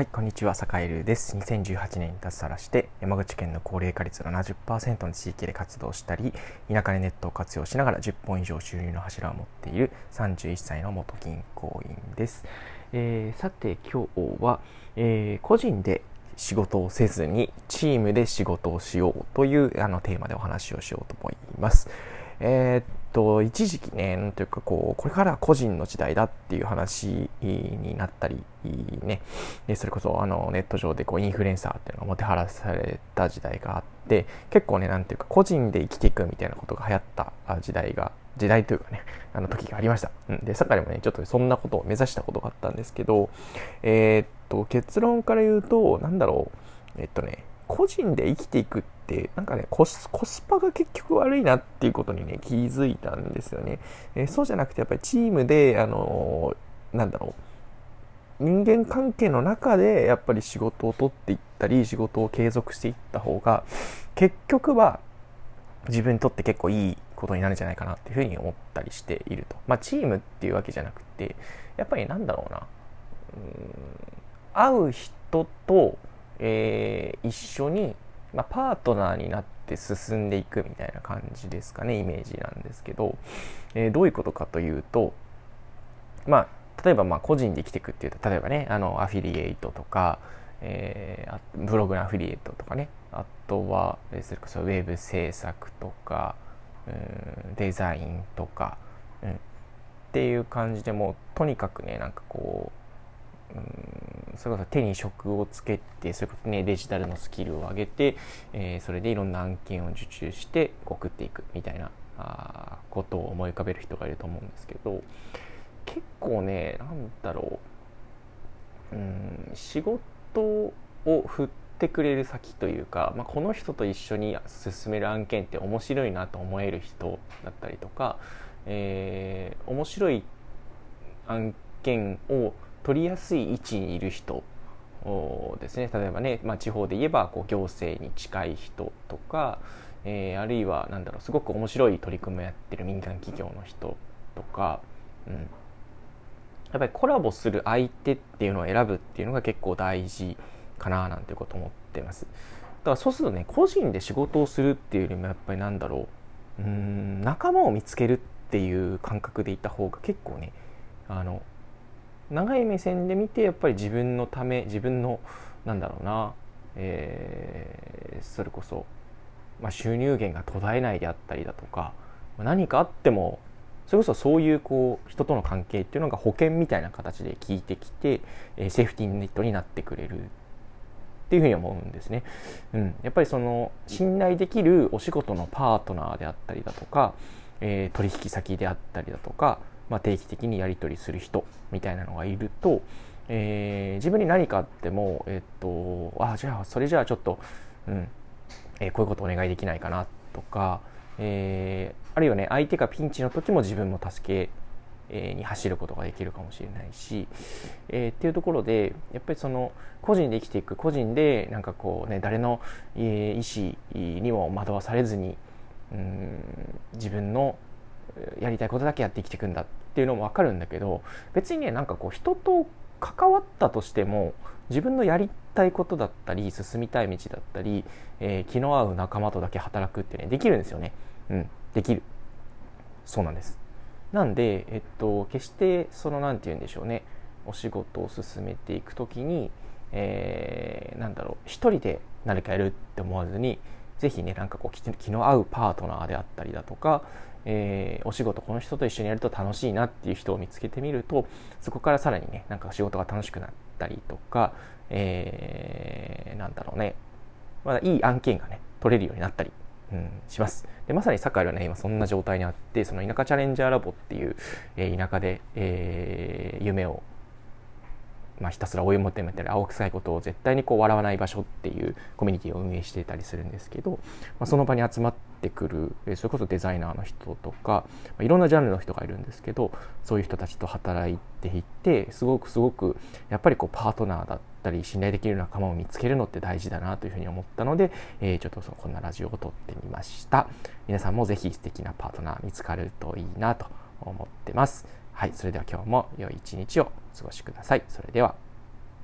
はい、こんにちは、坂井です。2018年に脱サラして、山口県の高齢化率70%の地域で活動したり、田舎でネットを活用しながら10本以上収入の柱を持っている31歳の元銀行員です。えー、さて、今日は、えー、個人で仕事をせずにチームで仕事をしようというあのテーマでお話をしようと思います。えー、と、一時期ね、なんというかこう、これから個人の時代だっていう話になったり、ね、でそれこそあのネット上でこうインフルエンサーっていうのがもてはらされた時代があって、結構ね、なんていうか個人で生きていくみたいなことが流行った時代が、時代というかね、あの時がありました。うん、で、坂でもね、ちょっとそんなことを目指したことがあったんですけど、えー、っと、結論から言うと、なんだろう、えっとね、個人で生きていくって、なんかねコス、パが結局悪いなっていうことにね、気づいたんですよね。えー、そうじゃなくて、やっぱりチームで、あのー、なんだろう、人間関係の中でやっぱり仕事を取っていったり、仕事を継続していった方が、結局は自分にとって結構いいことになるんじゃないかなっていうふうに思ったりしていると。まあ、チームっていうわけじゃなくて、やっぱりなんだろうな、うん会う人と、えー、一緒に、まあ、パートナーになって進んでいくみたいな感じですかねイメージなんですけど、えー、どういうことかというとまあ例えばまあ個人で生きていくっていうと例えばねあのアフィリエイトとか、えー、ブログのアフィリエイトとかねあとはそれこそウェブ制作とか、うん、デザインとか、うん、っていう感じでもうとにかくねなんかこう、うんそれこそ手に職をつけてそれこそねデジタルのスキルを上げて、えー、それでいろんな案件を受注して送っていくみたいなあことを思い浮かべる人がいると思うんですけど結構ねなんだろううん仕事を振ってくれる先というか、まあ、この人と一緒に進める案件って面白いなと思える人だったりとか、えー、面白い案件を取りやすい位置にいる人ですね例えばね、まあ、地方で言えばこう行政に近い人とか、えー、あるいは何だろうすごく面白い取り組みをやってる民間企業の人とか、うん、やっぱりコラボする相手っていうのを選ぶっていうのが結構大事かななんていうこと思ってます。だからそうするとね個人で仕事をするっていうよりもやっぱりなんだろううん仲間を見つけるっていう感覚でいた方が結構ねあの長い目線で見てやっぱり自分のため自分のなんだろうな、えー、それこそ、まあ、収入源が途絶えないであったりだとか何かあってもそれこそそういうこう人との関係っていうのが保険みたいな形で効いてきて、え、セーフティーネットになってくれるっていうふうに思うんですね。うん、やっぱりその信頼できるお仕事のパートナーであったりだとか、えー、取引先であったりだとか、まあ、定期的にやり取りする人みたいなのがいると、えー、自分に何かあっても、えっと、あじゃあそれじゃあちょっと、うんえー、こういうことお願いできないかなとか、えー、あるいはね相手がピンチの時も自分も助けに走ることができるかもしれないし、えー、っていうところでやっぱりその個人で生きていく個人でなんかこうね誰の意思にも惑わされずにうん自分のやりたいことだけやって生きていくんだっていうのも分かるんだけど別にねなんかこう人と関わったとしても自分のやりたいことだったり進みたい道だったり、えー、気の合う仲間とだけ働くってねできるんですよね。うんできる。そうなんです。なんでえっと決してその何て言うんでしょうね。お仕事を進めていく時に、えー、なんだろう。一人で何かやるって思わずに是非ねなんかこう気の合うパートナーであったりだとか、えー、お仕事この人と一緒にやると楽しいなっていう人を見つけてみるとそこからさらにねなんか仕事が楽しくなったりとか、えー、なんだろうね。まだいい案件がね取れるようになったり、うん、します。でまさにサッカーはね今そんな状態にあってその田舎チャレンジャーラボっていう、えー、田舎で、えー、夢をまあ、ひたすら追い求めたり青臭いことを絶対にこう笑わない場所っていうコミュニティを運営していたりするんですけど、まあ、その場に集まってくるそれこそデザイナーの人とか、まあ、いろんなジャンルの人がいるんですけどそういう人たちと働いていってすごくすごくやっぱりこうパートナーだったり信頼できる仲間を見つけるのって大事だなというふうに思ったので、えー、ちょっとそのこんなラジオを撮ってみました。皆さんもぜひ素敵なパートナー見つかるといいなと思ってます。はい、それでは今日も良い一日をお過ごしください。それでは。